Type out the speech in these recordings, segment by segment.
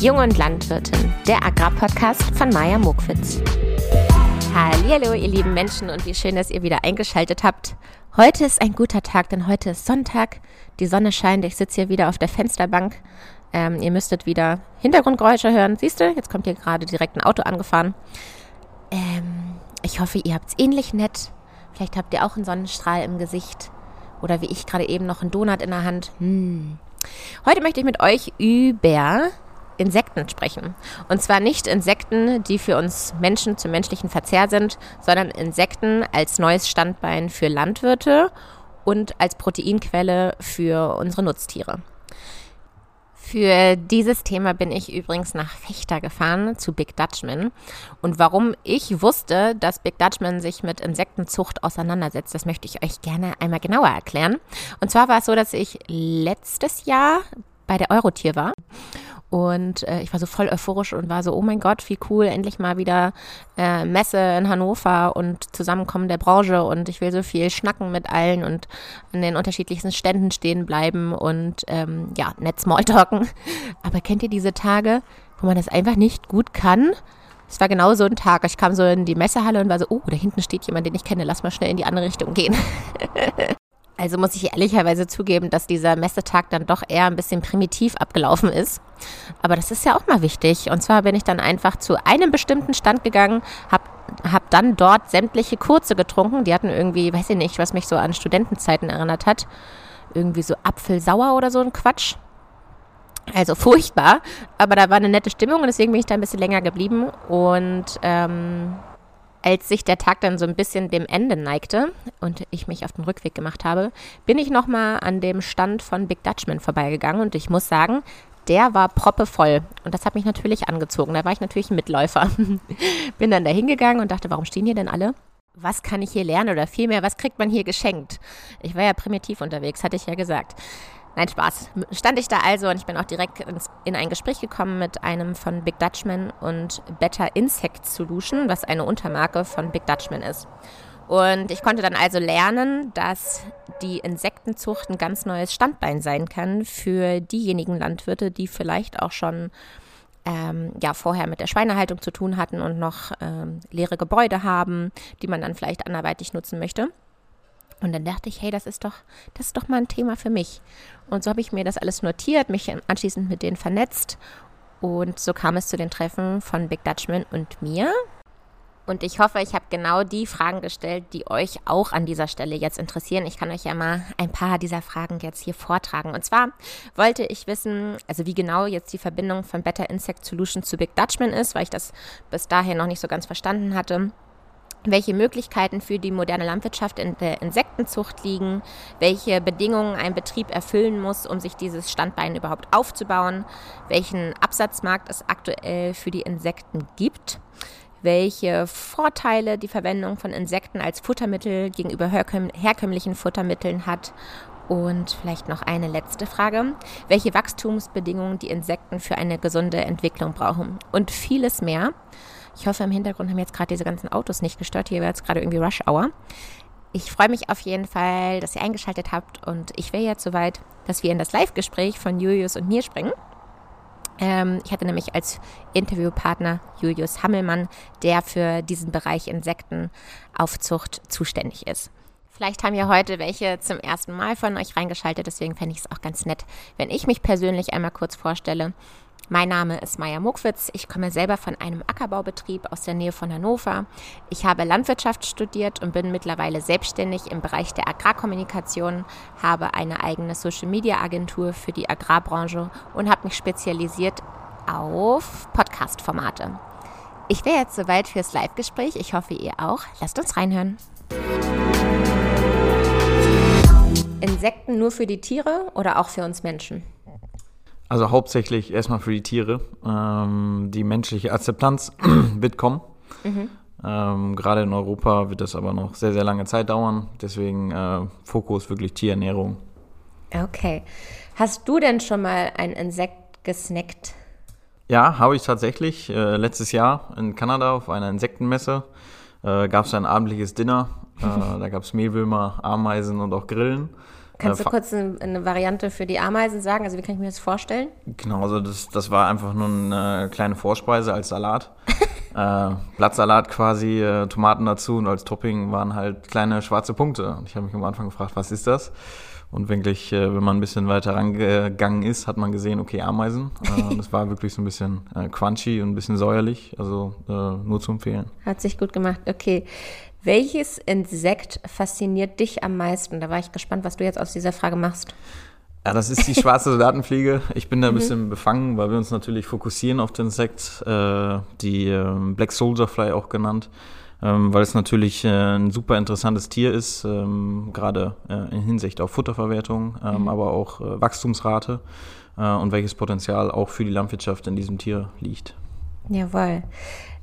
Jung und Landwirtin, der Agrarpodcast von Maja Mokwitz. Hallo, ihr lieben Menschen und wie schön, dass ihr wieder eingeschaltet habt. Heute ist ein guter Tag, denn heute ist Sonntag. Die Sonne scheint, ich sitze hier wieder auf der Fensterbank. Ähm, ihr müsstet wieder Hintergrundgeräusche hören. Siehst du, jetzt kommt hier gerade direkt ein Auto angefahren. Ähm, ich hoffe, ihr habt es ähnlich nett. Vielleicht habt ihr auch einen Sonnenstrahl im Gesicht. Oder wie ich gerade eben noch einen Donut in der Hand. Hm. Heute möchte ich mit euch über Insekten sprechen. Und zwar nicht Insekten, die für uns Menschen zum menschlichen Verzehr sind, sondern Insekten als neues Standbein für Landwirte und als Proteinquelle für unsere Nutztiere. Für dieses Thema bin ich übrigens nach Fechter gefahren zu Big Dutchman. Und warum ich wusste, dass Big Dutchman sich mit Insektenzucht auseinandersetzt, das möchte ich euch gerne einmal genauer erklären. Und zwar war es so, dass ich letztes Jahr bei der Eurotier war und äh, ich war so voll euphorisch und war so, oh mein Gott, wie cool, endlich mal wieder äh, Messe in Hannover und Zusammenkommen der Branche und ich will so viel schnacken mit allen und an den unterschiedlichsten Ständen stehen bleiben und ähm, ja, nett Smalltalken. Aber kennt ihr diese Tage, wo man das einfach nicht gut kann? Es war genau so ein Tag. Ich kam so in die Messehalle und war so, oh, da hinten steht jemand, den ich kenne, lass mal schnell in die andere Richtung gehen. Also muss ich ehrlicherweise zugeben, dass dieser Messetag dann doch eher ein bisschen primitiv abgelaufen ist. Aber das ist ja auch mal wichtig. Und zwar bin ich dann einfach zu einem bestimmten Stand gegangen, habe hab dann dort sämtliche Kurze getrunken. Die hatten irgendwie, weiß ich nicht, was mich so an Studentenzeiten erinnert hat. Irgendwie so Apfelsauer oder so ein Quatsch. Also furchtbar, aber da war eine nette Stimmung und deswegen bin ich da ein bisschen länger geblieben. Und ähm, als sich der Tag dann so ein bisschen dem Ende neigte und ich mich auf den Rückweg gemacht habe, bin ich nochmal an dem Stand von Big Dutchman vorbeigegangen und ich muss sagen, der war proppevoll. Und das hat mich natürlich angezogen. Da war ich natürlich ein Mitläufer. bin dann da hingegangen und dachte, warum stehen hier denn alle? Was kann ich hier lernen oder vielmehr, was kriegt man hier geschenkt? Ich war ja primitiv unterwegs, hatte ich ja gesagt. Nein, Spaß. Stand ich da also und ich bin auch direkt ins, in ein Gespräch gekommen mit einem von Big Dutchman und Better Insect Solution, was eine Untermarke von Big Dutchman ist. Und ich konnte dann also lernen, dass die Insektenzucht ein ganz neues Standbein sein kann für diejenigen Landwirte, die vielleicht auch schon ähm, ja, vorher mit der Schweinehaltung zu tun hatten und noch ähm, leere Gebäude haben, die man dann vielleicht anderweitig nutzen möchte. Und dann dachte ich, hey, das ist doch, das ist doch mal ein Thema für mich. Und so habe ich mir das alles notiert, mich anschließend mit denen vernetzt. Und so kam es zu den Treffen von Big Dutchman und mir. Und ich hoffe, ich habe genau die Fragen gestellt, die euch auch an dieser Stelle jetzt interessieren. Ich kann euch ja mal ein paar dieser Fragen jetzt hier vortragen. Und zwar wollte ich wissen, also wie genau jetzt die Verbindung von Better Insect Solution zu Big Dutchman ist, weil ich das bis dahin noch nicht so ganz verstanden hatte welche Möglichkeiten für die moderne Landwirtschaft in der Insektenzucht liegen, welche Bedingungen ein Betrieb erfüllen muss, um sich dieses Standbein überhaupt aufzubauen, welchen Absatzmarkt es aktuell für die Insekten gibt, welche Vorteile die Verwendung von Insekten als Futtermittel gegenüber herkömmlichen Futtermitteln hat und vielleicht noch eine letzte Frage. Welche Wachstumsbedingungen die Insekten für eine gesunde Entwicklung brauchen und vieles mehr. Ich hoffe, im Hintergrund haben jetzt gerade diese ganzen Autos nicht gestört. Hier wäre jetzt gerade irgendwie Rush Hour. Ich freue mich auf jeden Fall, dass ihr eingeschaltet habt und ich wäre jetzt soweit, dass wir in das Live-Gespräch von Julius und mir springen. Ähm, ich hatte nämlich als Interviewpartner Julius Hammelmann, der für diesen Bereich Insektenaufzucht zuständig ist. Vielleicht haben ja heute welche zum ersten Mal von euch reingeschaltet, deswegen fände ich es auch ganz nett, wenn ich mich persönlich einmal kurz vorstelle. Mein Name ist Maja Muckwitz. Ich komme selber von einem Ackerbaubetrieb aus der Nähe von Hannover. Ich habe Landwirtschaft studiert und bin mittlerweile selbstständig im Bereich der Agrarkommunikation, habe eine eigene Social-Media-Agentur für die Agrarbranche und habe mich spezialisiert auf Podcast-Formate. Ich wäre jetzt soweit fürs Live-Gespräch. Ich hoffe, ihr auch. Lasst uns reinhören. Insekten nur für die Tiere oder auch für uns Menschen? Also hauptsächlich erstmal für die Tiere. Ähm, die menschliche Akzeptanz wird kommen. Mhm. Ähm, Gerade in Europa wird das aber noch sehr, sehr lange Zeit dauern. Deswegen äh, Fokus wirklich Tierernährung. Okay. Hast du denn schon mal ein Insekt gesnackt? Ja, habe ich tatsächlich. Äh, letztes Jahr in Kanada auf einer Insektenmesse äh, gab es ein abendliches Dinner. Äh, da gab es Mehlwürmer, Ameisen und auch Grillen. Kannst äh, du kurz eine, Variante für die Ameisen sagen? Also wie kann ich mir das vorstellen? Genau, also das, das war einfach nur eine kleine Vorspeise als Salat. äh, Blattsalat quasi, äh, Tomaten dazu und als Topping waren halt kleine schwarze Punkte. Und ich habe mich am Anfang gefragt, was ist das? Und wirklich, äh, wenn man ein bisschen weiter rangegangen ist, hat man gesehen, okay, Ameisen. Äh, das war wirklich so ein bisschen äh, crunchy und ein bisschen säuerlich, also äh, nur zu empfehlen. Hat sich gut gemacht, okay. Welches Insekt fasziniert dich am meisten? Da war ich gespannt, was du jetzt aus dieser Frage machst. Ja, das ist die schwarze Soldatenfliege. Ich bin da ein mhm. bisschen befangen, weil wir uns natürlich fokussieren auf den Insekt, äh, die äh, Black Soldier Fly auch genannt, ähm, weil es natürlich äh, ein super interessantes Tier ist, ähm, gerade äh, in Hinsicht auf Futterverwertung, ähm, mhm. aber auch äh, Wachstumsrate äh, und welches Potenzial auch für die Landwirtschaft in diesem Tier liegt. Jawohl.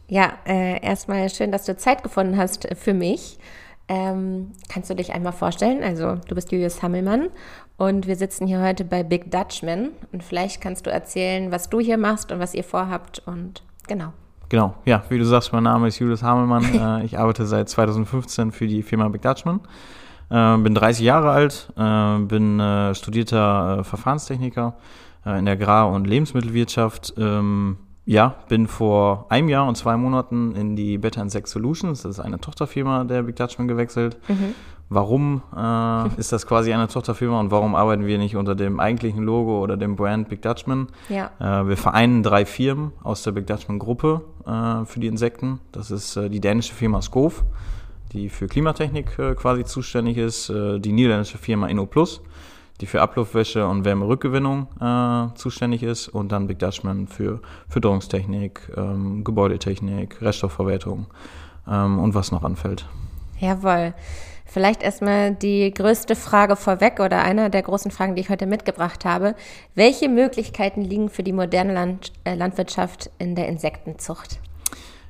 Ja, äh, erstmal schön, dass du Zeit gefunden hast für mich. Ähm, kannst du dich einmal vorstellen? Also, du bist Julius Hammelmann und wir sitzen hier heute bei Big Dutchman. Und vielleicht kannst du erzählen, was du hier machst und was ihr vorhabt. Und genau. Genau, ja, wie du sagst, mein Name ist Julius Hammelmann. äh, ich arbeite seit 2015 für die Firma Big Dutchman. Äh, bin 30 Jahre alt, äh, bin äh, studierter äh, Verfahrenstechniker in der Agrar- und Lebensmittelwirtschaft. Ähm, ja, bin vor einem Jahr und zwei Monaten in die Better Insect Solutions, das ist eine Tochterfirma der Big Dutchman gewechselt. Mhm. Warum äh, ist das quasi eine Tochterfirma und warum arbeiten wir nicht unter dem eigentlichen Logo oder dem Brand Big Dutchman? Ja. Äh, wir vereinen drei Firmen aus der Big Dutchman Gruppe äh, für die Insekten. Das ist äh, die dänische Firma Skov, die für Klimatechnik äh, quasi zuständig ist, äh, die niederländische Firma InnoPlus, die für Abluftwäsche und Wärmerückgewinnung äh, zuständig ist und dann Big Dutchman für Fütterungstechnik, ähm, Gebäudetechnik, Reststoffverwertung ähm, und was noch anfällt. Jawohl. Vielleicht erstmal die größte Frage vorweg oder einer der großen Fragen, die ich heute mitgebracht habe. Welche Möglichkeiten liegen für die moderne Land, äh, Landwirtschaft in der Insektenzucht?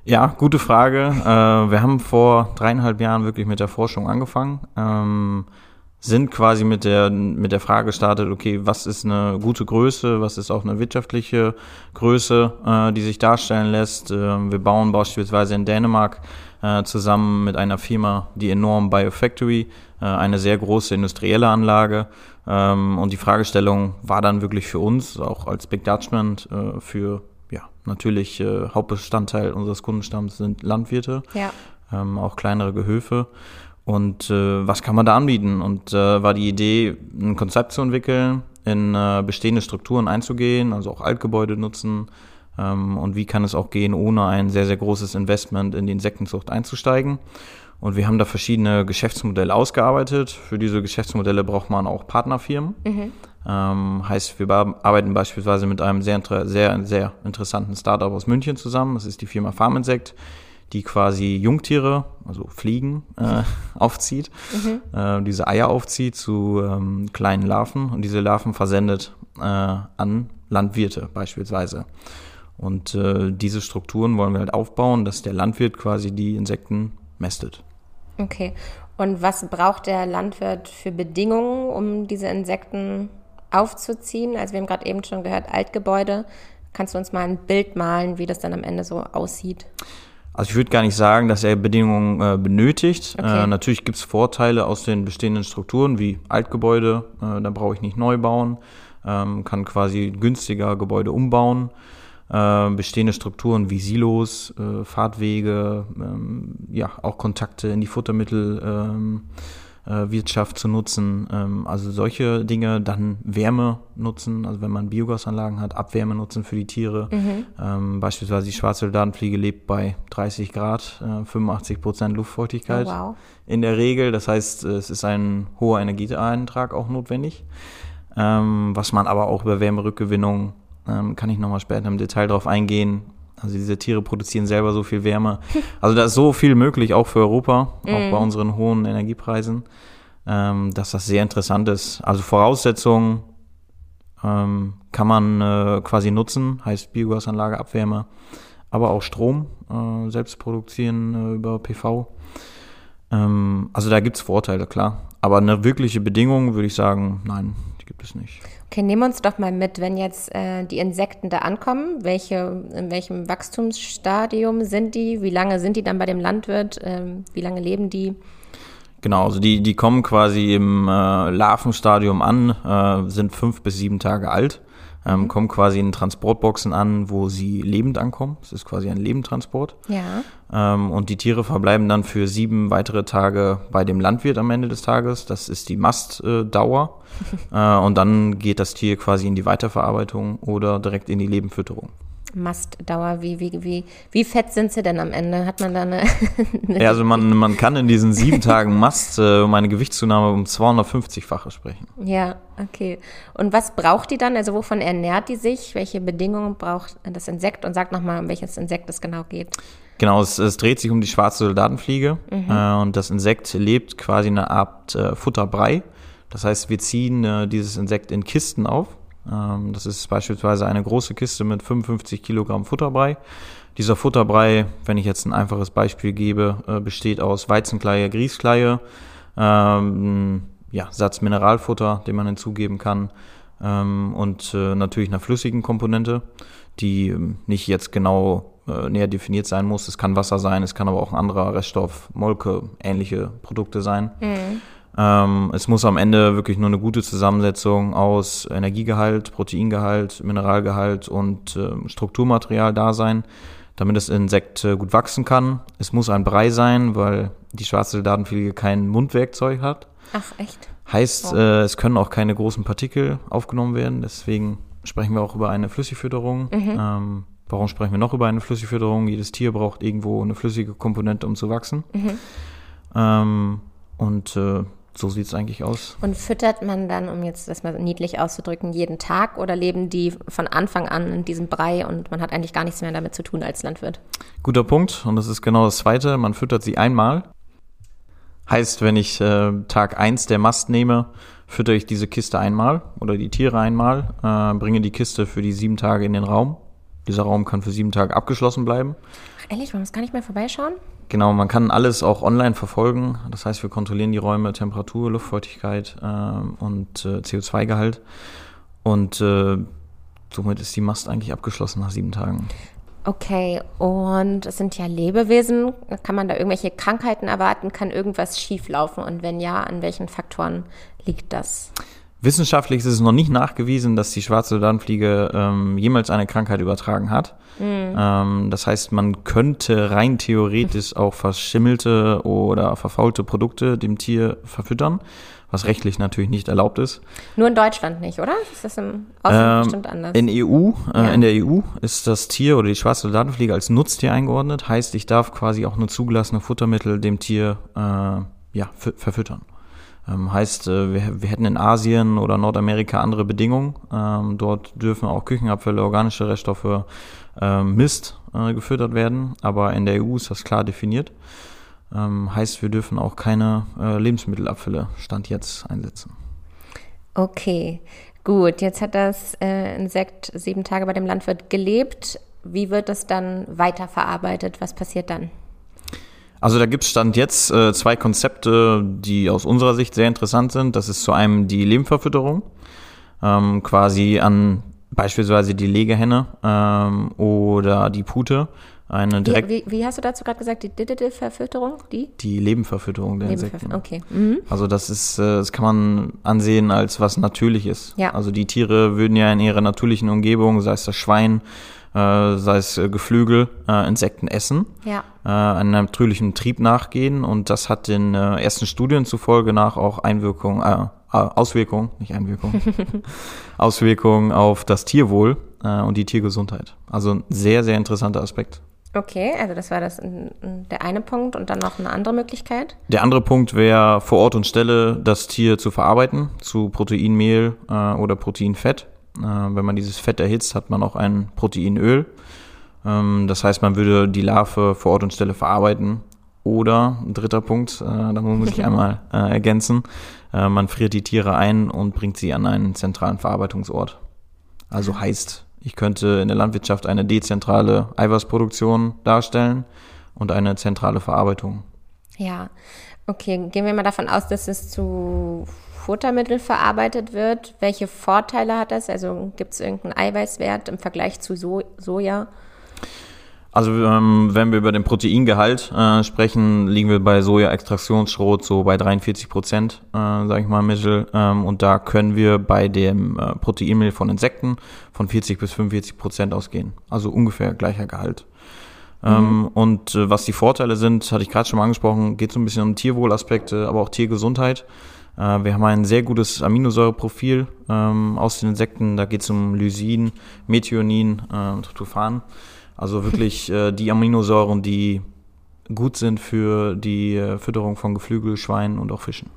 Ja, gute Frage. Äh, wir haben vor dreieinhalb Jahren wirklich mit der Forschung angefangen. Ähm, sind quasi mit der, mit der Frage gestartet, okay, was ist eine gute Größe, was ist auch eine wirtschaftliche Größe, äh, die sich darstellen lässt. Äh, wir bauen beispielsweise in Dänemark äh, zusammen mit einer Firma, die Enorm Biofactory, äh, eine sehr große industrielle Anlage. Ähm, und die Fragestellung war dann wirklich für uns, auch als Big Dutchman, äh, für ja, natürlich äh, Hauptbestandteil unseres Kundenstamms sind Landwirte, ja. ähm, auch kleinere Gehöfe. Und äh, was kann man da anbieten? Und äh, war die Idee, ein Konzept zu entwickeln, in äh, bestehende Strukturen einzugehen, also auch Altgebäude nutzen. Ähm, und wie kann es auch gehen, ohne ein sehr, sehr großes Investment in die Insektenzucht einzusteigen? Und wir haben da verschiedene Geschäftsmodelle ausgearbeitet. Für diese Geschäftsmodelle braucht man auch Partnerfirmen. Mhm. Ähm, heißt, wir arbeiten beispielsweise mit einem sehr, sehr, sehr interessanten Startup aus München zusammen. Das ist die Firma Farminsect die quasi Jungtiere, also Fliegen, äh, aufzieht, mhm. äh, diese Eier aufzieht zu ähm, kleinen Larven und diese Larven versendet äh, an Landwirte beispielsweise. Und äh, diese Strukturen wollen wir halt aufbauen, dass der Landwirt quasi die Insekten mästet. Okay. Und was braucht der Landwirt für Bedingungen, um diese Insekten aufzuziehen? Also wir haben gerade eben schon gehört, Altgebäude. Kannst du uns mal ein Bild malen, wie das dann am Ende so aussieht? Also ich würde gar nicht sagen, dass er Bedingungen äh, benötigt. Okay. Äh, natürlich gibt es Vorteile aus den bestehenden Strukturen wie Altgebäude, äh, da brauche ich nicht neu bauen, ähm, kann quasi günstiger Gebäude umbauen. Äh, bestehende Strukturen wie Silos, äh, Fahrtwege, ähm, ja auch Kontakte in die Futtermittel. Ähm, äh, Wirtschaft zu nutzen. Ähm, also solche Dinge, dann Wärme nutzen, also wenn man Biogasanlagen hat, Abwärme nutzen für die Tiere. Mhm. Ähm, beispielsweise die schwarze Soldatenfliege lebt bei 30 Grad, äh, 85 Prozent Luftfeuchtigkeit oh, wow. in der Regel. Das heißt, es ist ein hoher Energieeintrag auch notwendig. Ähm, was man aber auch über Wärmerückgewinnung, ähm, kann ich nochmal später im Detail darauf eingehen, also diese Tiere produzieren selber so viel Wärme. Also da ist so viel möglich, auch für Europa, auch bei mm. unseren hohen Energiepreisen, ähm, dass das sehr interessant ist. Also Voraussetzungen ähm, kann man äh, quasi nutzen, heißt Biogasanlage, Abwärme, aber auch Strom äh, selbst produzieren äh, über PV. Ähm, also da gibt es Vorteile, klar. Aber eine wirkliche Bedingung würde ich sagen, nein, die gibt es nicht. Okay, nehmen wir uns doch mal mit, wenn jetzt äh, die Insekten da ankommen, welche, in welchem Wachstumsstadium sind die, wie lange sind die dann bei dem Landwirt, ähm, wie lange leben die? Genau, also die, die kommen quasi im äh, Larvenstadium an, äh, sind fünf bis sieben Tage alt, ähm, mhm. kommen quasi in Transportboxen an, wo sie lebend ankommen. Das ist quasi ein Lebendtransport. Ja. Ähm, und die Tiere verbleiben dann für sieben weitere Tage bei dem Landwirt am Ende des Tages. Das ist die Mastdauer. äh, und dann geht das Tier quasi in die Weiterverarbeitung oder direkt in die Lebenfütterung. Mastdauer? Wie, wie, wie, wie fett sind sie denn am Ende? Hat man da eine. eine ja, also man, man kann in diesen sieben Tagen Mast äh, um eine Gewichtszunahme um 250-fache sprechen. Ja, okay. Und was braucht die dann? Also wovon ernährt die sich? Welche Bedingungen braucht das Insekt? Und sag nochmal, um welches Insekt es genau geht. Genau, es, es dreht sich um die schwarze Soldatenfliege. Mhm. Äh, und das Insekt lebt quasi eine Art äh, Futterbrei. Das heißt, wir ziehen äh, dieses Insekt in Kisten auf ähm, das ist beispielsweise eine große Kiste mit 55 Kilogramm Futterbrei. Dieser Futterbrei, wenn ich jetzt ein einfaches Beispiel gebe, äh, besteht aus Weizenkleie, Grießkleie, ähm, ja, Satz Mineralfutter, den man hinzugeben kann ähm, und äh, natürlich einer flüssigen Komponente, die ähm, nicht jetzt genau äh, näher definiert sein muss. Es kann Wasser sein, es kann aber auch ein anderer Reststoff, Molke, ähnliche Produkte sein. Mhm. Ähm, es muss am Ende wirklich nur eine gute Zusammensetzung aus Energiegehalt, Proteingehalt, Mineralgehalt und äh, Strukturmaterial da sein, damit das Insekt äh, gut wachsen kann. Es muss ein Brei sein, weil die schwarze Soldatenfliege kein Mundwerkzeug hat. Ach, echt? Heißt, oh. äh, es können auch keine großen Partikel aufgenommen werden. Deswegen sprechen wir auch über eine Flüssigfütterung. Mhm. Ähm, warum sprechen wir noch über eine Flüssigfütterung? Jedes Tier braucht irgendwo eine flüssige Komponente, um zu wachsen. Mhm. Ähm, und äh, so sieht es eigentlich aus. Und füttert man dann, um jetzt das mal niedlich auszudrücken, jeden Tag oder leben die von Anfang an in diesem Brei und man hat eigentlich gar nichts mehr damit zu tun als Landwirt? Guter Punkt und das ist genau das Zweite. Man füttert sie einmal. Heißt, wenn ich äh, Tag 1 der Mast nehme, füttere ich diese Kiste einmal oder die Tiere einmal, äh, bringe die Kiste für die sieben Tage in den Raum. Dieser Raum kann für sieben Tage abgeschlossen bleiben. Ach, ehrlich, man muss gar nicht mehr vorbeischauen? Genau, man kann alles auch online verfolgen. Das heißt, wir kontrollieren die Räume, Temperatur, Luftfeuchtigkeit äh, und äh, CO2-Gehalt. Und äh, somit ist die Mast eigentlich abgeschlossen nach sieben Tagen. Okay, und es sind ja Lebewesen. Kann man da irgendwelche Krankheiten erwarten? Kann irgendwas schieflaufen? Und wenn ja, an welchen Faktoren liegt das? Wissenschaftlich ist es noch nicht nachgewiesen, dass die schwarze Soldatenfliege ähm, jemals eine Krankheit übertragen hat. Mhm. Ähm, das heißt, man könnte rein theoretisch auch verschimmelte oder verfaulte Produkte dem Tier verfüttern, was rechtlich natürlich nicht erlaubt ist. Nur in Deutschland nicht, oder? Ist das im Ausland ähm, bestimmt anders? In EU, äh, ja. in der EU ist das Tier oder die schwarze Soldatenfliege als Nutztier eingeordnet. Heißt, ich darf quasi auch nur zugelassene Futtermittel dem Tier äh, ja, verfüttern. Ähm, heißt, äh, wir, wir, hätten in Asien oder Nordamerika andere Bedingungen. Ähm, dort dürfen auch Küchenabfälle, organische Reststoffe, ähm, Mist äh, gefüttert werden, aber in der EU ist das klar definiert. Ähm, heißt, wir dürfen auch keine äh, Lebensmittelabfälle Stand jetzt einsetzen. Okay, gut. Jetzt hat das äh, Insekt sieben Tage bei dem Landwirt gelebt. Wie wird das dann weiterverarbeitet? Was passiert dann? Also da gibt es Stand jetzt äh, zwei Konzepte, die aus unserer Sicht sehr interessant sind. Das ist zu einem die Lehmverfütterung, ähm, quasi an beispielsweise die Legehenne ähm, oder die Pute. Eine direkt wie, wie, wie hast du dazu gerade gesagt, die Diddle-Verfütterung? Die? Die Lebenverfütterung der Insekten. Okay. Mhm. Also das ist, äh, das kann man ansehen als was Natürliches. Ja. Also die Tiere würden ja in ihrer natürlichen Umgebung, sei es das Schwein, äh, sei es äh, Geflügel, äh, Insekten essen, ja. äh, einem natürlichen Trieb nachgehen und das hat den äh, ersten Studien zufolge nach auch Einwirkungen, äh, Auswirkungen, nicht Einwirkungen, Auswirkungen auf das Tierwohl äh, und die Tiergesundheit. Also ein sehr, sehr interessanter Aspekt. Okay, also das war das der eine Punkt und dann noch eine andere Möglichkeit. Der andere Punkt wäre vor Ort und Stelle das Tier zu verarbeiten zu Proteinmehl äh, oder Proteinfett. Äh, wenn man dieses Fett erhitzt, hat man auch ein Proteinöl. Ähm, das heißt, man würde die Larve vor Ort und Stelle verarbeiten. Oder, dritter Punkt, äh, da muss ich einmal äh, ergänzen, man friert die Tiere ein und bringt sie an einen zentralen Verarbeitungsort. Also heißt, ich könnte in der Landwirtschaft eine dezentrale Eiweißproduktion darstellen und eine zentrale Verarbeitung. Ja, okay. Gehen wir mal davon aus, dass es zu Futtermittel verarbeitet wird. Welche Vorteile hat das? Also gibt es irgendeinen Eiweißwert im Vergleich zu so Soja? Also ähm, wenn wir über den Proteingehalt äh, sprechen, liegen wir bei Soja-Extraktionsschrot so bei 43 Prozent, äh, sage ich mal Mittel. Ähm, und da können wir bei dem äh, Proteinmehl von Insekten von 40 bis 45 Prozent ausgehen. Also ungefähr gleicher Gehalt. Ähm, mhm. und äh, was die Vorteile sind, hatte ich gerade schon mal angesprochen, geht so ein bisschen um Tierwohlaspekte, aber auch Tiergesundheit. Äh, wir haben ein sehr gutes Aminosäureprofil ähm, aus den Insekten. Da geht es um Lysin, Methionin, äh, Tryptophan. Also wirklich äh, die Aminosäuren, die gut sind für die Fütterung von Geflügel, Schweinen und auch Fischen.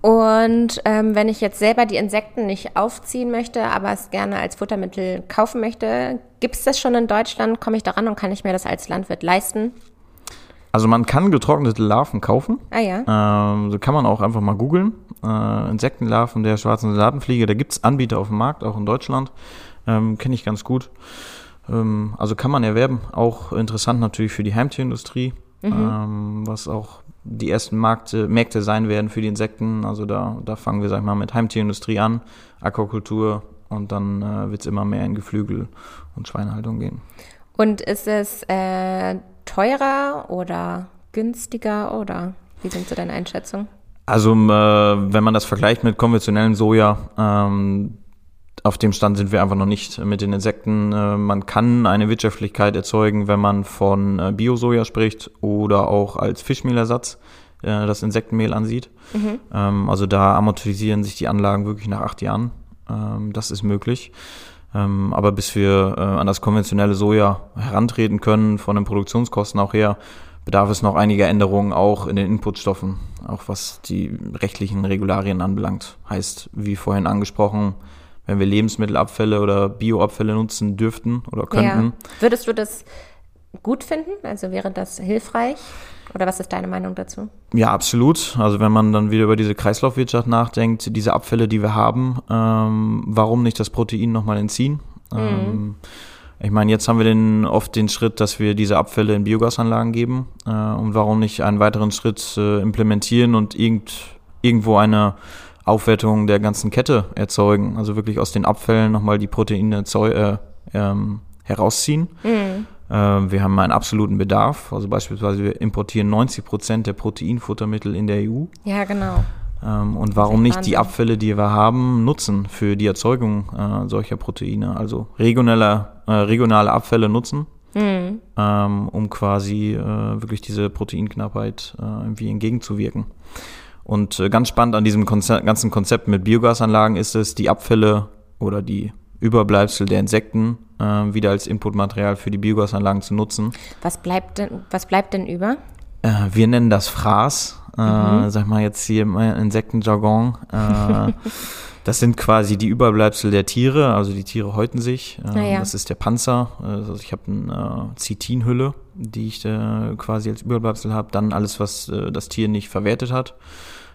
Und ähm, wenn ich jetzt selber die Insekten nicht aufziehen möchte, aber es gerne als Futtermittel kaufen möchte, gibt es das schon in Deutschland? Komme ich daran und kann ich mir das als Landwirt leisten? Also man kann getrocknete Larven kaufen. Ah ja. Ähm, so kann man auch einfach mal googeln. Äh, Insektenlarven der schwarzen Soldatenfliege. Da gibt es Anbieter auf dem Markt, auch in Deutschland. Ähm, Kenne ich ganz gut. Ähm, also kann man erwerben. Auch interessant natürlich für die Heimtierindustrie, mhm. ähm, was auch die ersten Markte, Märkte sein werden für die Insekten. Also da, da fangen wir, sag ich mal, mit Heimtierindustrie an, Aquakultur und dann äh, wird es immer mehr in Geflügel und Schweinehaltung gehen. Und ist es äh, teurer oder günstiger oder wie sind so deine Einschätzungen? Also äh, wenn man das vergleicht mit konventionellem Soja, ähm, auf dem Stand sind wir einfach noch nicht mit den Insekten. Äh, man kann eine Wirtschaftlichkeit erzeugen, wenn man von äh, Bio-Soja spricht oder auch als Fischmehlersatz äh, das Insektenmehl ansieht. Mhm. Ähm, also da amortisieren sich die Anlagen wirklich nach acht Jahren. Ähm, das ist möglich. Ähm, aber bis wir an das konventionelle Soja herantreten können, von den Produktionskosten auch her, bedarf es noch einiger Änderungen auch in den Inputstoffen, auch was die rechtlichen Regularien anbelangt. Heißt, wie vorhin angesprochen, wenn wir Lebensmittelabfälle oder Bioabfälle nutzen dürften oder könnten. Ja. Würdest du das gut finden? Also wäre das hilfreich? Oder was ist deine Meinung dazu? Ja, absolut. Also wenn man dann wieder über diese Kreislaufwirtschaft nachdenkt, diese Abfälle, die wir haben, ähm, warum nicht das Protein nochmal entziehen? Mhm. Ähm, ich meine, jetzt haben wir den, oft den Schritt, dass wir diese Abfälle in Biogasanlagen geben. Äh, und warum nicht einen weiteren Schritt äh, implementieren und irgend, irgendwo eine Aufwertung der ganzen Kette erzeugen. Also wirklich aus den Abfällen nochmal die Proteine äh, ähm, herausziehen. Mhm. Äh, wir haben einen absoluten Bedarf. Also beispielsweise wir importieren 90 Prozent der Proteinfuttermittel in der EU. Ja, genau. Ähm, und warum nicht die Abfälle, die wir haben, nutzen für die Erzeugung äh, solcher Proteine? Also regionale, äh, regionale Abfälle nutzen. Mhm. Ähm, um quasi äh, wirklich diese Proteinknappheit irgendwie entgegenzuwirken. Und ganz spannend an diesem Konzept, ganzen Konzept mit Biogasanlagen ist es, die Abfälle oder die Überbleibsel der Insekten äh, wieder als Inputmaterial für die Biogasanlagen zu nutzen. Was bleibt denn, was bleibt denn über? Äh, wir nennen das Fraß, äh, mhm. sag mal jetzt hier im Insektenjargon. Äh, das sind quasi die Überbleibsel der Tiere, also die Tiere häuten sich. Äh, ja. Das ist der Panzer. Also ich habe eine äh, Zitinhülle, die ich äh, quasi als Überbleibsel habe. Dann alles, was äh, das Tier nicht verwertet hat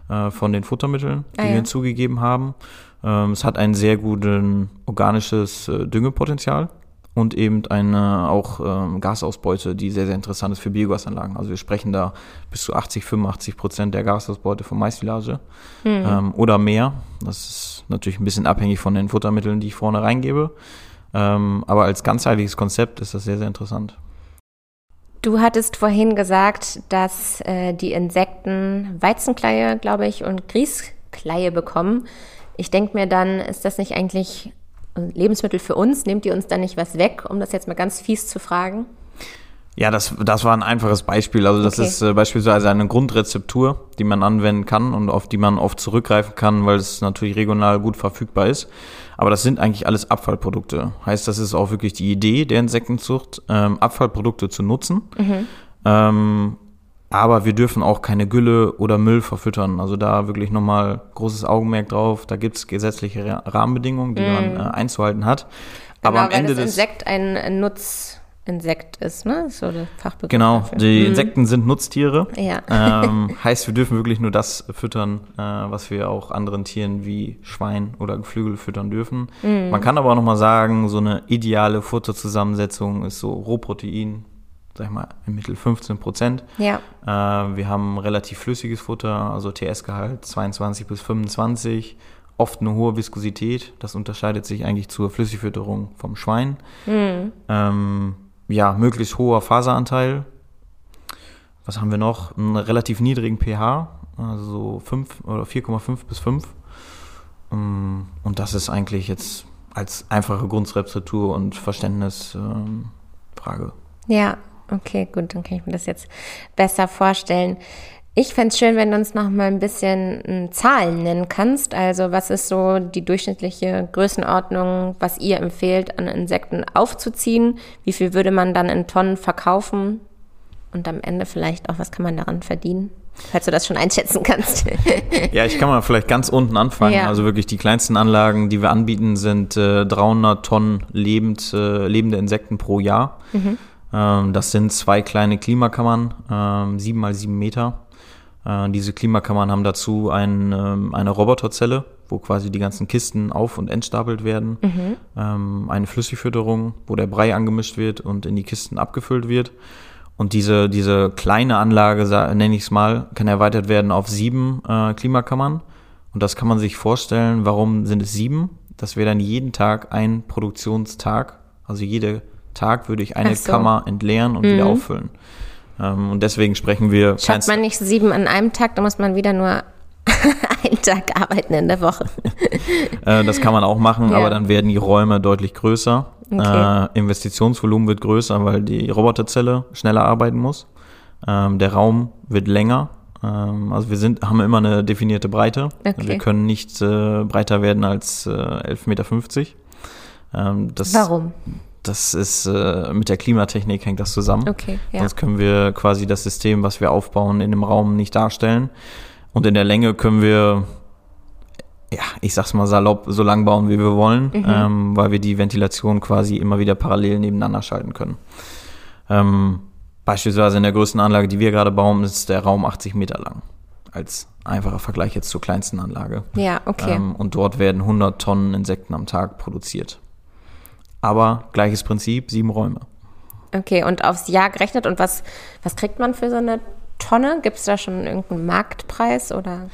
äh, von den Futtermitteln, die ah, ja. wir hinzugegeben haben. Ähm, es hat ein sehr gutes organisches äh, Düngepotenzial und eben eine auch ähm, Gasausbeute, die sehr, sehr interessant ist für Biogasanlagen. Also wir sprechen da bis zu 80, 85 Prozent der Gasausbeute von Maissilage mhm. ähm, oder mehr. Das ist natürlich ein bisschen abhängig von den Futtermitteln, die ich vorne reingebe. Ähm, aber als ganzheitliches Konzept ist das sehr, sehr interessant. Du hattest vorhin gesagt, dass äh, die Insekten Weizenkleie, glaube ich, und Grießkleie bekommen. Ich denke mir dann, ist das nicht eigentlich Lebensmittel für uns? Nehmt ihr uns da nicht was weg, um das jetzt mal ganz fies zu fragen? Ja, das, das war ein einfaches Beispiel. Also das okay. ist äh, beispielsweise eine Grundrezeptur, die man anwenden kann und auf die man oft zurückgreifen kann, weil es natürlich regional gut verfügbar ist. Aber das sind eigentlich alles Abfallprodukte. Heißt, das ist auch wirklich die Idee der Insektenzucht, ähm, Abfallprodukte zu nutzen. Mhm. Ähm, aber wir dürfen auch keine Gülle oder Müll verfüttern. Also da wirklich nochmal großes Augenmerk drauf. Da gibt es gesetzliche Rahmenbedingungen, die mm. man äh, einzuhalten hat. Genau, aber am Ende das Insekt ein Nutzinsekt ist, ne? So der Fachbegriff. Genau, dafür. die mm. Insekten sind Nutztiere. Ja. Ähm, heißt, wir dürfen wirklich nur das füttern, äh, was wir auch anderen Tieren wie Schwein oder Geflügel füttern dürfen. Mm. Man kann aber auch nochmal sagen, so eine ideale Futterzusammensetzung ist so Rohprotein, sag ich mal, im Mittel 15 Prozent. Ja. Äh, wir haben relativ flüssiges Futter, also TS-Gehalt 22 bis 25, oft eine hohe Viskosität. Das unterscheidet sich eigentlich zur Flüssigfütterung vom Schwein. Mhm. Ähm, ja, möglichst hoher Faseranteil. Was haben wir noch? Einen relativ niedrigen pH, also 5 oder 4,5 bis 5. Ähm, und das ist eigentlich jetzt als einfache Grundrezeptur und Verständnisfrage. Ähm, ja, okay, gut, dann kann ich mir das jetzt besser vorstellen. Ich fände es schön, wenn du uns noch mal ein bisschen hm, Zahlen nennen kannst. Also was ist so die durchschnittliche Größenordnung, was ihr empfehlt, an Insekten aufzuziehen? Wie viel würde man dann in Tonnen verkaufen? Und am Ende vielleicht auch, was kann man daran verdienen? Falls du das schon einschätzen kannst. ja, ich kann mal vielleicht ganz unten anfangen. Ja. Also wirklich die kleinsten Anlagen, die wir anbieten, sind äh, 300 Tonnen lebend, äh, lebende Insekten pro Jahr. Mhm. Ähm, das sind zwei kleine Klimakammern, ähm, sieben mal sieben Meter. Äh, diese Klimakammern haben dazu ein, ähm, eine Roboterzelle, wo quasi die ganzen Kisten auf- und entstapelt werden. Mhm. Eine Flüssigfütterung, wo der Brei angemischt wird und in die Kisten abgefüllt wird. Und diese, diese kleine Anlage, nenne ich es mal, kann erweitert werden auf sieben äh, Klimakammern. Und das kann man sich vorstellen, warum sind es sieben? Das wäre dann jeden Tag ein Produktionstag. Also jeden Tag würde ich eine so. Kammer entleeren und mhm. wieder auffüllen. Ähm, und deswegen sprechen wir. Schafft man nicht sieben an einem Tag, dann muss man wieder nur einen Tag arbeiten in der Woche. äh, das kann man auch machen, ja. aber dann werden die Räume deutlich größer. Okay. Äh, Investitionsvolumen wird größer, weil die Roboterzelle schneller arbeiten muss. Ähm, der Raum wird länger. Ähm, also wir sind, haben immer eine definierte Breite. Okay. Wir können nicht äh, breiter werden als äh, 11,50 Meter. Ähm, das, Warum? Das ist äh, mit der Klimatechnik hängt das zusammen. Okay, ja. Sonst können wir quasi das System, was wir aufbauen, in dem Raum nicht darstellen. Und in der Länge können wir, ja, ich sag's mal salopp, so lang bauen, wie wir wollen, mhm. ähm, weil wir die Ventilation quasi immer wieder parallel nebeneinander schalten können. Ähm, beispielsweise in der größten Anlage, die wir gerade bauen, ist der Raum 80 Meter lang. Als einfacher Vergleich jetzt zur kleinsten Anlage. Ja, okay. Ähm, und dort werden 100 Tonnen Insekten am Tag produziert aber gleiches Prinzip, sieben Räume. Okay, und aufs Jahr gerechnet und was, was kriegt man für so eine Tonne? Gibt es da schon irgendeinen Marktpreis oder?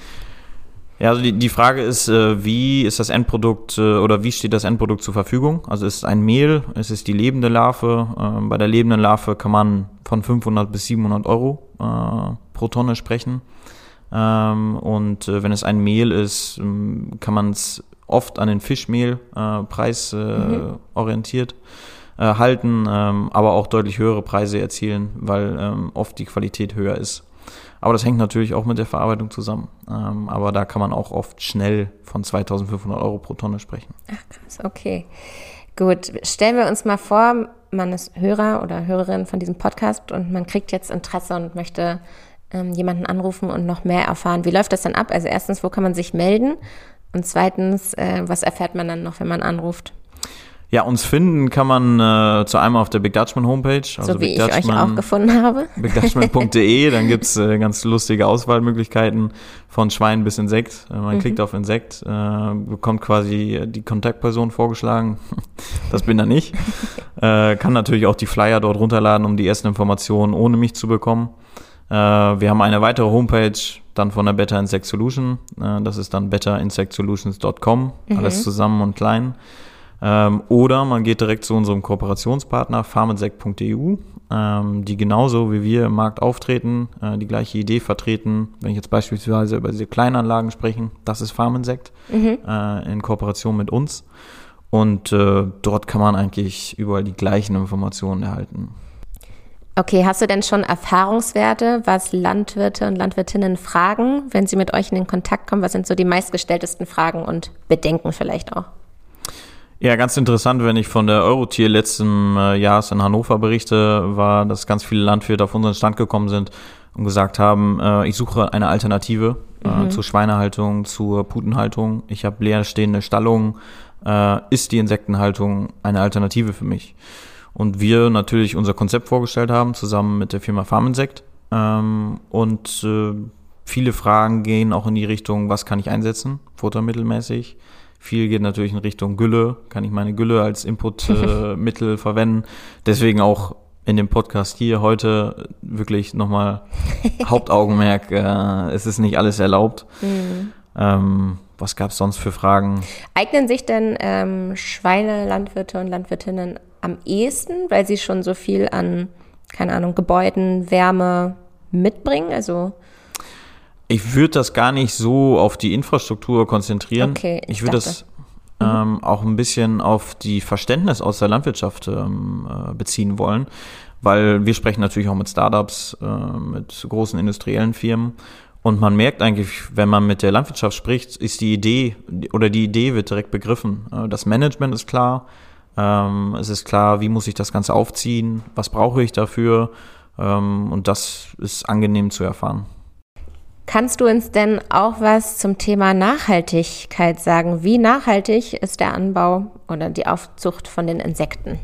Ja, also die, die Frage ist, äh, wie ist das Endprodukt äh, oder wie steht das Endprodukt zur Verfügung? Also ist es ein Mehl, ist es die lebende Larve? Ähm, bei der lebenden Larve kann man von 500 bis 700 Euro äh, pro Tonne sprechen. Ähm, und wenn es ein Mehl ist, ähm, kann man es oft an den Fischmehlpreis äh, mhm. orientiert äh, halten, ähm, aber auch deutlich höhere Preise erzielen, weil ähm, oft die Qualität höher ist. Aber das hängt natürlich auch mit der Verarbeitung zusammen. Ähm, aber da kann man auch oft schnell von 2500 Euro pro Tonne sprechen. Ach krass, okay. Gut, stellen wir uns mal vor, man ist Hörer oder Hörerin von diesem Podcast und man kriegt jetzt Interesse und möchte ähm, jemanden anrufen und noch mehr erfahren. Wie läuft das dann ab? Also erstens, wo kann man sich melden? Und zweitens, äh, was erfährt man dann noch, wenn man anruft? Ja, uns finden kann man äh, zu einmal auf der Big Dutchman Homepage. Also so wie Big ich Dutchman, euch auch gefunden habe. BigDutchman.de, dann gibt's äh, ganz lustige Auswahlmöglichkeiten von Schwein bis Insekt. Äh, man mhm. klickt auf Insekt, äh, bekommt quasi die Kontaktperson vorgeschlagen. das bin dann ich. äh, kann natürlich auch die Flyer dort runterladen, um die ersten Informationen ohne mich zu bekommen. Äh, wir haben eine weitere Homepage, dann von der Better Insect Solution. Äh, das ist dann betterinsectsolutions.com, mhm. alles zusammen und klein. Ähm, oder man geht direkt zu unserem Kooperationspartner farminsect.eu, ähm, die genauso wie wir im Markt auftreten, äh, die gleiche Idee vertreten. Wenn ich jetzt beispielsweise über diese Kleinanlagen spreche, das ist Farminsect mhm. äh, in Kooperation mit uns. Und äh, dort kann man eigentlich überall die gleichen Informationen erhalten. Okay, hast du denn schon Erfahrungswerte, was Landwirte und Landwirtinnen fragen, wenn sie mit euch in den Kontakt kommen? Was sind so die meistgestelltesten Fragen und Bedenken vielleicht auch? Ja, ganz interessant, wenn ich von der Eurotier letzten äh, Jahres in Hannover berichte, war, dass ganz viele Landwirte auf unseren Stand gekommen sind und gesagt haben, äh, ich suche eine Alternative äh, mhm. zur Schweinehaltung, zur Putenhaltung. Ich habe leerstehende Stallungen. Äh, ist die Insektenhaltung eine Alternative für mich? Und wir natürlich unser Konzept vorgestellt haben, zusammen mit der Firma Farminsect. Ähm, und äh, viele Fragen gehen auch in die Richtung, was kann ich einsetzen, futtermittelmäßig. Viel geht natürlich in Richtung Gülle. Kann ich meine Gülle als Inputmittel äh, verwenden? Deswegen auch in dem Podcast hier heute wirklich nochmal Hauptaugenmerk, äh, es ist nicht alles erlaubt. Mhm. Ähm, was gab es sonst für Fragen? Eignen sich denn ähm, Schweinelandwirte und Landwirtinnen am ehesten, weil sie schon so viel an, keine Ahnung, Gebäuden, Wärme mitbringen? Also ich würde das gar nicht so auf die Infrastruktur konzentrieren. Okay, ich ich würde das ähm, auch ein bisschen auf die Verständnis aus der Landwirtschaft ähm, äh, beziehen wollen, weil wir sprechen natürlich auch mit Startups, äh, mit großen industriellen Firmen und man merkt eigentlich, wenn man mit der Landwirtschaft spricht, ist die Idee oder die Idee wird direkt begriffen. Äh, das Management ist klar, ähm, es ist klar, wie muss ich das Ganze aufziehen, was brauche ich dafür ähm, und das ist angenehm zu erfahren. Kannst du uns denn auch was zum Thema Nachhaltigkeit sagen? Wie nachhaltig ist der Anbau oder die Aufzucht von den Insekten?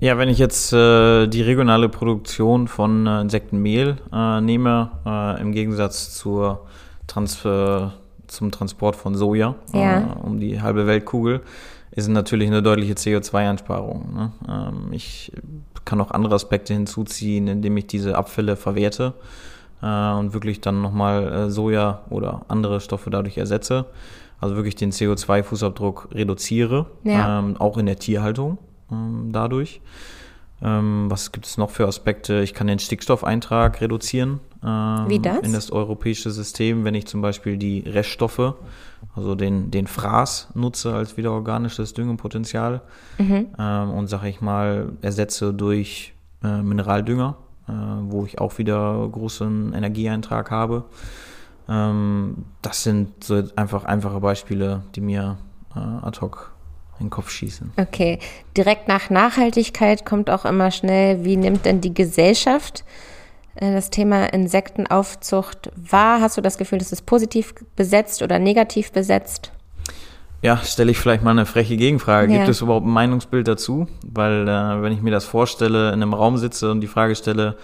Ja, wenn ich jetzt äh, die regionale Produktion von äh, Insektenmehl äh, nehme, äh, im Gegensatz zur Transfer, zum Transport von Soja Ja. äh, um die halbe Weltkugel, ist natürlich eine deutliche CO2-Einsparung. Ne? Ähm, ich kann auch andere Aspekte hinzuziehen, indem ich diese Abfälle verwerte äh, und wirklich dann nochmal äh, Soja oder andere Stoffe dadurch ersetze. Also wirklich den CO2-Fußabdruck reduziere, Ja. ähm, auch in der Tierhaltung ähm, dadurch. Ähm, was gibt es noch für Aspekte? Ich kann den Stickstoffeintrag reduzieren ähm, Wie das? in das europäische System, wenn ich zum Beispiel die Reststoffe, also den, den Fraß nutze als wieder organisches Düngepotenzial Mhm. ähm, und sage ich mal ersetze durch äh, Mineraldünger, äh, wo ich auch wieder großen Energieeintrag habe. Ähm, das sind so einfach einfache Beispiele, die mir äh, ad hoc in den Kopf schießen. Okay, direkt nach Nachhaltigkeit kommt auch immer schnell, wie nimmt denn die Gesellschaft äh, das Thema Insektenaufzucht wahr? Hast du das Gefühl, dass es positiv besetzt oder negativ besetzt? Ja, stelle ich vielleicht mal eine freche Gegenfrage. Ja. Gibt es überhaupt ein Meinungsbild dazu? Weil äh, wenn ich mir das vorstelle, in einem Raum sitze und die Frage stelle,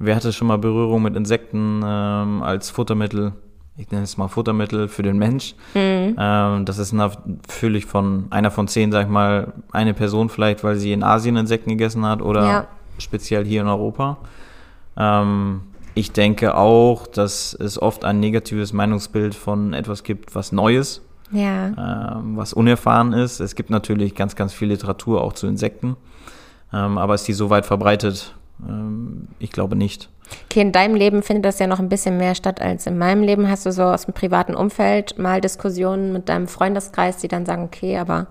wer hatte schon mal Berührung mit Insekten ähm, als Futtermittel, ich nenne es mal Futtermittel für den Mensch, Mhm. ähm, das ist natürlich von einer von zehn, sag ich mal, eine Person vielleicht, weil sie in Asien Insekten gegessen hat oder Ja. speziell hier in Europa. Ähm, ich denke auch, dass es oft ein negatives Meinungsbild von etwas gibt, was Neues Ja. ähm, was unerfahren ist. Es gibt natürlich ganz, ganz viel Literatur auch zu Insekten, ähm, aber ist die so weit verbreitet? Ähm, ich glaube nicht. Okay, in deinem Leben findet das ja noch ein bisschen mehr statt als in meinem Leben. Hast du so aus dem privaten Umfeld mal Diskussionen mit deinem Freundeskreis, die dann sagen, okay, aber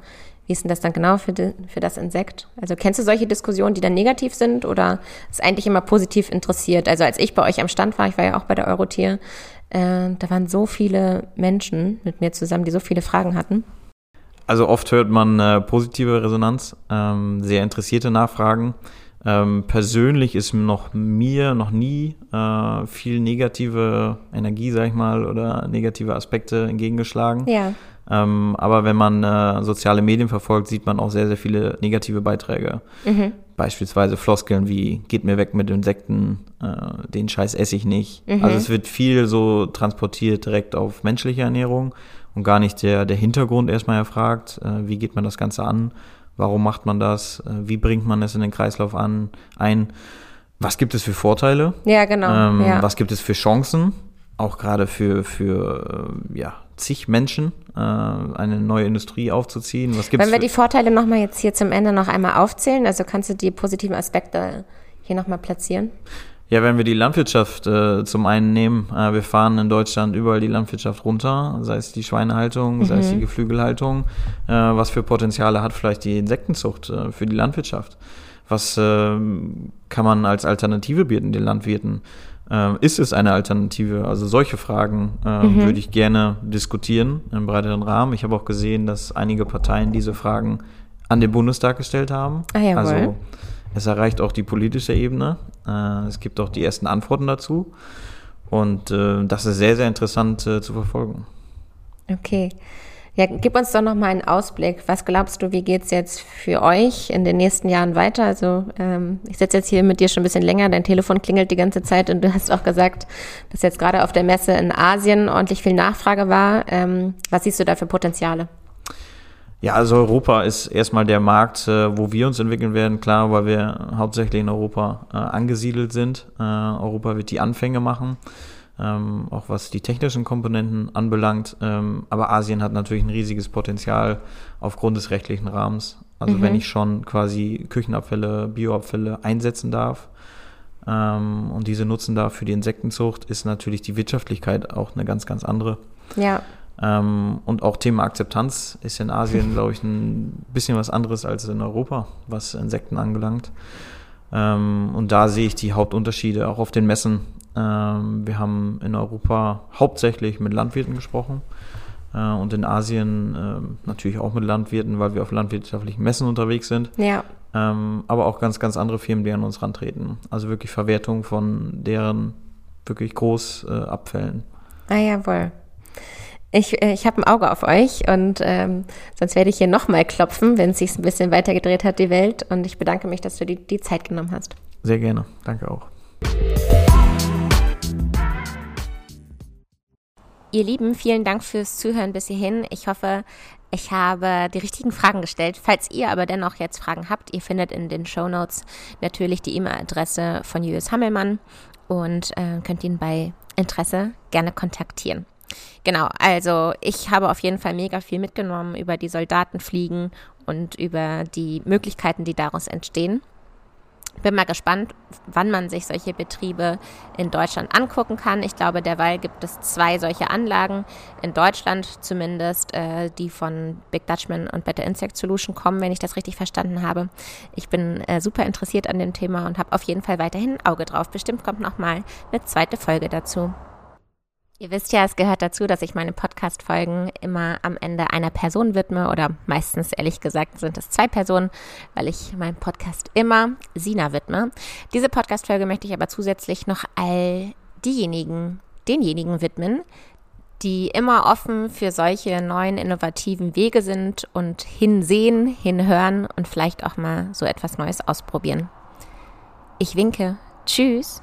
wie ist denn das dann genau für, die, für das Insekt? Also kennst du solche Diskussionen, die dann negativ sind oder ist eigentlich immer positiv interessiert? Also als ich bei euch am Stand war, ich war ja auch bei der Eurotier, äh, da waren so viele Menschen mit mir zusammen, die so viele Fragen hatten. Also oft hört man äh, positive Resonanz, ähm, sehr interessierte Nachfragen. Ähm, persönlich ist noch mir noch nie äh, viel negative Energie, sag ich mal, oder negative Aspekte entgegengeschlagen. Ja. Ähm, aber wenn man äh, soziale Medien verfolgt, sieht man auch sehr, sehr viele negative Beiträge. Mhm. Beispielsweise Floskeln wie geht mir weg mit Insekten, äh, den Scheiß esse ich nicht. Mhm. Also es wird viel so transportiert direkt auf menschliche Ernährung und gar nicht der, der Hintergrund erstmal erfragt, äh, wie geht man das Ganze an, warum macht man das, äh, wie bringt man es in den Kreislauf an, ein, was gibt es für Vorteile, Ja, genau. ähm, ja. was gibt es für Chancen, auch gerade für, für äh, ja, zig Menschen, äh, eine neue Industrie aufzuziehen. Was gibt's Wenn wir die Vorteile nochmal jetzt hier zum Ende noch einmal aufzählen, also kannst du die positiven Aspekte hier nochmal platzieren? Ja, wenn wir die Landwirtschaft äh, zum einen nehmen, äh, wir fahren in Deutschland überall die Landwirtschaft runter, sei es die Schweinehaltung, sei es die Geflügelhaltung. Äh, was für Potenziale hat vielleicht die Insektenzucht äh, für die Landwirtschaft? Was ähm, kann man als Alternative bieten den Landwirten? Ähm, ist es eine Alternative? Also solche Fragen äh, würde ich gerne diskutieren im breiteren Rahmen. Ich habe auch gesehen, dass einige Parteien diese Fragen an den Bundestag gestellt haben. Ah, jawohl. Also es erreicht auch die politische Ebene. Äh, es gibt auch die ersten Antworten dazu. Und äh, das ist sehr, sehr interessant äh, zu verfolgen. Okay. Ja, gib uns doch nochmal einen Ausblick. Was glaubst du, wie geht's jetzt für euch in den nächsten Jahren weiter? Also ähm, ich sitze jetzt hier mit dir schon ein bisschen länger, dein Telefon klingelt die ganze Zeit und du hast auch gesagt, dass jetzt gerade auf der Messe in Asien ordentlich viel Nachfrage war. Ähm, was siehst du da für Potenziale? Ja, also Europa ist erstmal der Markt, äh, wo wir uns entwickeln werden, klar, weil wir hauptsächlich in Europa äh, angesiedelt sind. Äh, Europa wird die Anfänge machen. Ähm, auch was die technischen Komponenten anbelangt. Ähm, aber Asien hat natürlich ein riesiges Potenzial aufgrund des rechtlichen Rahmens. Also mhm. wenn ich schon quasi Küchenabfälle, Bioabfälle einsetzen darf ähm, und diese nutzen darf für die Insektenzucht, ist natürlich die Wirtschaftlichkeit auch eine ganz, ganz andere. Ja. Ähm, und auch Thema Akzeptanz ist in Asien, glaube ich, ein bisschen was anderes als in Europa, was Insekten angelangt. Ähm, und da sehe ich die Hauptunterschiede auch auf den Messen. Ähm, wir haben in Europa hauptsächlich mit Landwirten gesprochen äh, und in Asien äh, natürlich auch mit Landwirten, weil wir auf landwirtschaftlichen Messen unterwegs sind. Ja. Ähm, aber auch ganz, ganz andere Firmen, die an uns rantreten. Also wirklich Verwertung von deren wirklich Großabfällen. Äh, ah, jawohl. Ich, äh, ich habe ein Auge auf euch und ähm, sonst werde ich hier nochmal klopfen, wenn es sich ein bisschen weitergedreht hat, die Welt. Und ich bedanke mich, dass du die, die Zeit genommen hast. Sehr gerne. Danke auch. Ihr Lieben, vielen Dank fürs Zuhören bis hierhin. Ich hoffe, ich habe die richtigen Fragen gestellt. Falls ihr aber dennoch jetzt Fragen habt, ihr findet in den Show Notes natürlich die E-Mail-Adresse von Julius Hammelmann und äh, könnt ihn bei Interesse gerne kontaktieren. Genau, also ich habe auf jeden Fall mega viel mitgenommen über die Soldatenfliegen und über die Möglichkeiten, die daraus entstehen. Bin mal gespannt, wann man sich solche Betriebe in Deutschland angucken kann. Ich glaube, derweil gibt es zwei solche Anlagen in Deutschland zumindest, äh, die von Big Dutchman und Better Insect Solution kommen, wenn ich das richtig verstanden habe. Ich bin äh, super interessiert an dem Thema und habe auf jeden Fall weiterhin ein Auge drauf. Bestimmt kommt noch mal eine zweite Folge dazu. Ihr wisst ja, es gehört dazu, dass ich meine Podcast-Folgen immer am Ende einer Person widme oder meistens, ehrlich gesagt, sind es zwei Personen, weil ich meinen Podcast immer Sina widme. Diese Podcast-Folge möchte ich aber zusätzlich noch all diejenigen, denjenigen widmen, die immer offen für solche neuen innovativen Wege sind und hinsehen, hinhören und vielleicht auch mal so etwas Neues ausprobieren. Ich winke. Tschüss.